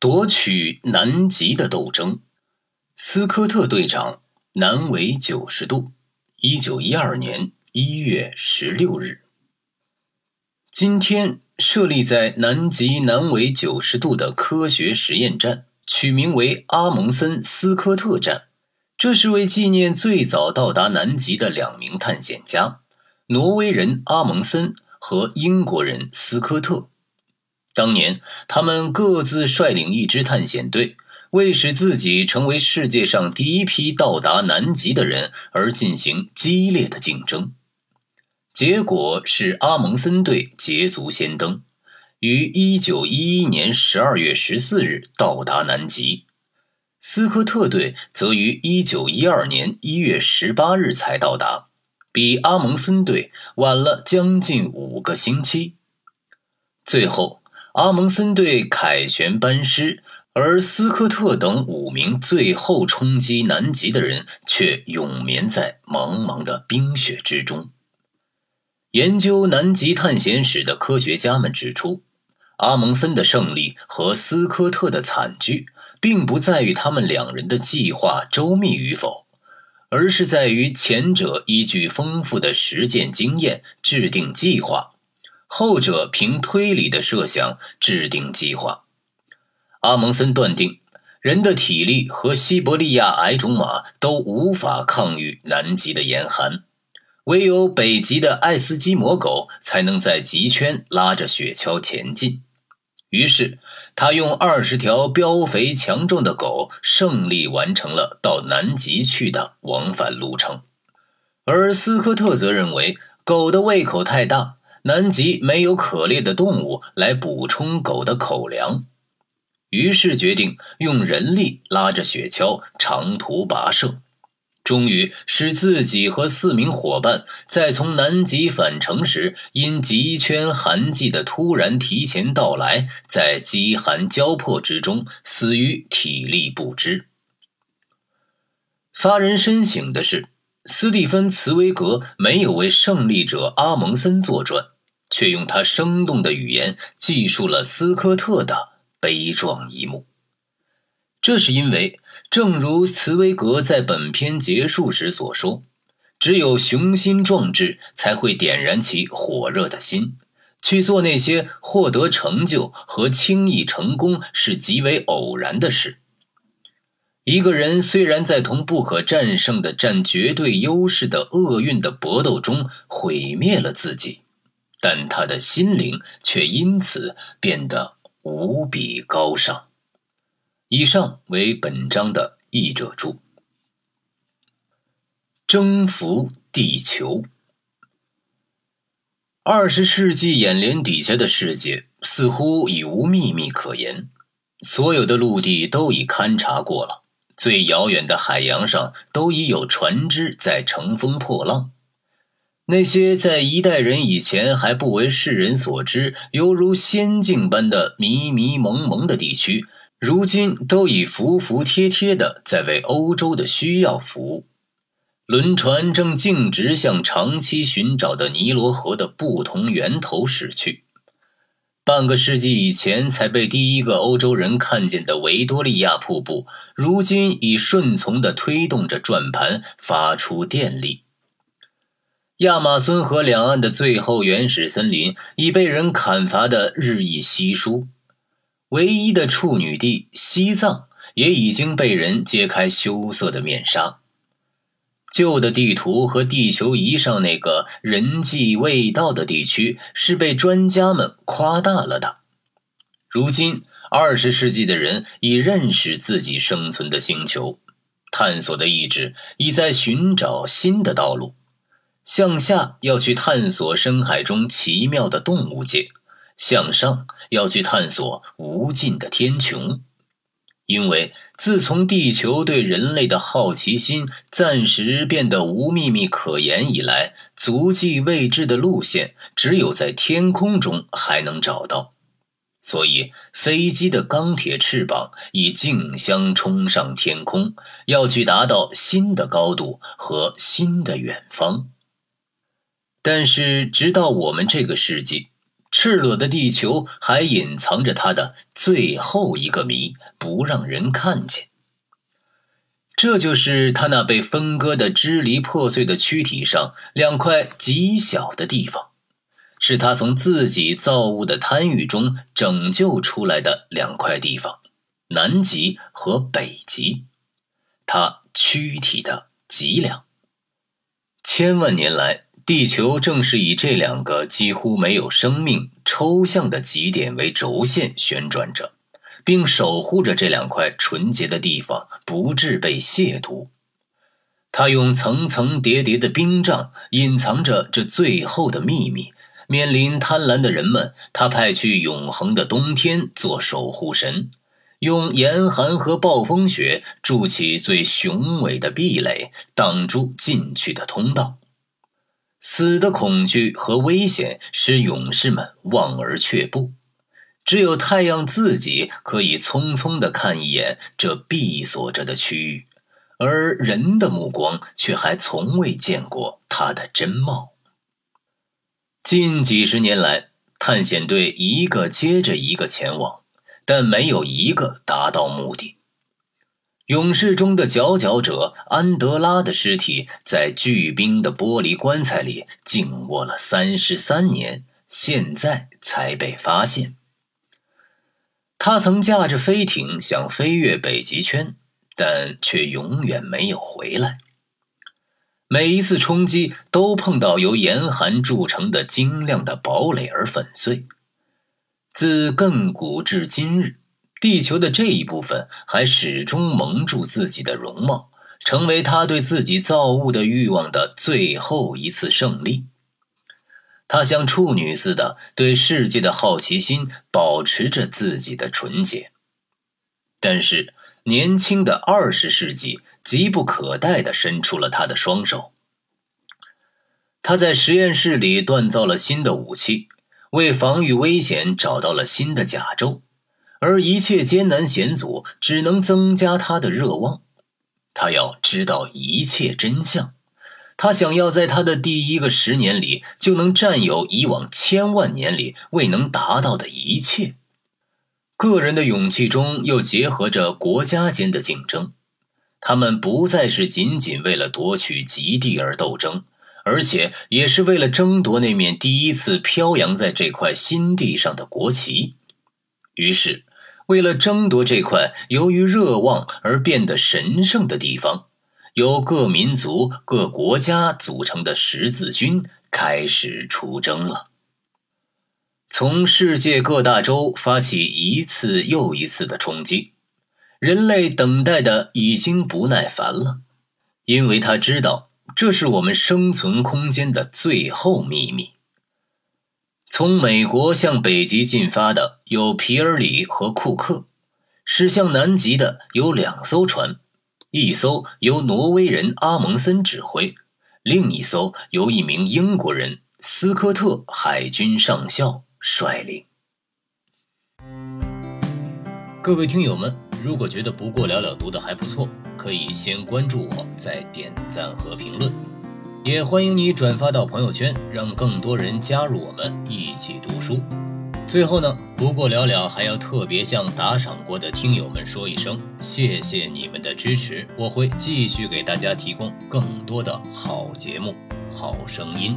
夺取南极的斗争。斯科特队长，南纬九十度。一九一二年一月十六日。今天设立在南极南纬九十度的科学实验站，取名为阿蒙森斯科特站。这是为纪念最早到达南极的两名探险家：挪威人阿蒙森和英国人斯科特。当年，他们各自率领一支探险队，为使自己成为世界上第一批到达南极的人而进行激烈的竞争。结果是阿蒙森队捷足先登，于1911年12月14日到达南极；斯科特队则于1912年1月18日才到达，比阿蒙森队晚了将近五个星期。最后。阿蒙森队凯旋班师，而斯科特等五名最后冲击南极的人却永眠在茫茫的冰雪之中。研究南极探险史的科学家们指出，阿蒙森的胜利和斯科特的惨剧，并不在于他们两人的计划周密与否，而是在于前者依据丰富的实践经验制定计划。后者凭推理的设想制定计划。阿蒙森断定，人的体力和西伯利亚矮种马都无法抗御南极的严寒，唯有北极的爱斯基摩狗才能在极圈拉着雪橇前进。于是，他用二十条膘肥强壮的狗，胜利完成了到南极去的往返路程。而斯科特则认为，狗的胃口太大。南极没有可猎的动物来补充狗的口粮，于是决定用人力拉着雪橇长途跋涉，终于使自己和四名伙伴在从南极返程时，因极圈寒季的突然提前到来，在饥寒交迫之中死于体力不支。发人深省的是。斯蒂芬·茨威格没有为胜利者阿蒙森作传，却用他生动的语言记述了斯科特的悲壮一幕。这是因为，正如茨威格在本篇结束时所说，只有雄心壮志才会点燃起火热的心，去做那些获得成就和轻易成功是极为偶然的事。一个人虽然在同不可战胜的占绝对优势的厄运的搏斗中毁灭了自己，但他的心灵却因此变得无比高尚。以上为本章的译者注。征服地球。二十世纪眼帘底下的世界似乎已无秘密可言，所有的陆地都已勘察过了。最遥远的海洋上都已有船只在乘风破浪，那些在一代人以前还不为世人所知、犹如仙境般的迷迷蒙蒙的地区，如今都已服服帖帖的在为欧洲的需要服务。轮船正径直向长期寻找的尼罗河的不同源头驶去。半个世纪以前才被第一个欧洲人看见的维多利亚瀑布，如今已顺从地推动着转盘，发出电力。亚马孙河两岸的最后原始森林已被人砍伐得日益稀疏，唯一的处女地西藏也已经被人揭开羞涩的面纱。旧的地图和地球仪上那个人迹未到的地区是被专家们夸大了的。如今，二十世纪的人已认识自己生存的星球，探索的意志已在寻找新的道路。向下要去探索深海中奇妙的动物界，向上要去探索无尽的天穹。因为自从地球对人类的好奇心暂时变得无秘密可言以来，足迹未知的路线只有在天空中还能找到，所以飞机的钢铁翅膀已竞相冲上天空，要去达到新的高度和新的远方。但是，直到我们这个世纪。赤裸的地球还隐藏着它的最后一个谜，不让人看见。这就是他那被分割的支离破碎的躯体上两块极小的地方，是他从自己造物的贪欲中拯救出来的两块地方——南极和北极。他躯体的脊梁。千万年来。地球正是以这两个几乎没有生命、抽象的极点为轴线旋转着，并守护着这两块纯洁的地方不致被亵渎。他用层层叠叠的冰杖隐藏着这最后的秘密。面临贪婪的人们，他派去永恒的冬天做守护神，用严寒和暴风雪筑起最雄伟的壁垒，挡住进去的通道。死的恐惧和危险使勇士们望而却步，只有太阳自己可以匆匆地看一眼这闭锁着的区域，而人的目光却还从未见过它的真貌。近几十年来，探险队一个接着一个前往，但没有一个达到目的。勇士中的佼佼者安德拉的尸体在巨冰的玻璃棺材里静卧了三十三年，现在才被发现。他曾驾着飞艇想飞越北极圈，但却永远没有回来。每一次冲击都碰到由严寒铸成的晶亮的堡垒而粉碎。自亘古至今日。地球的这一部分还始终蒙住自己的容貌，成为他对自己造物的欲望的最后一次胜利。他像处女似的对世界的好奇心保持着自己的纯洁，但是年轻的二十世纪急不可待地伸出了他的双手。他在实验室里锻造了新的武器，为防御危险找到了新的甲胄。而一切艰难险阻只能增加他的热望，他要知道一切真相，他想要在他的第一个十年里就能占有以往千万年里未能达到的一切。个人的勇气中又结合着国家间的竞争，他们不再是仅仅为了夺取极地而斗争，而且也是为了争夺那面第一次飘扬在这块新地上的国旗。于是。为了争夺这块由于热望而变得神圣的地方，由各民族、各国家组成的十字军开始出征了。从世界各大洲发起一次又一次的冲击，人类等待的已经不耐烦了，因为他知道这是我们生存空间的最后秘密。从美国向北极进发的有皮尔里和库克，驶向南极的有两艘船，一艘由挪威人阿蒙森指挥，另一艘由一名英国人斯科特海军上校率领。各位听友们，如果觉得不过了了读的还不错，可以先关注我，再点赞和评论。也欢迎你转发到朋友圈，让更多人加入我们一起读书。最后呢，不过了了还要特别向打赏过的听友们说一声，谢谢你们的支持，我会继续给大家提供更多的好节目、好声音。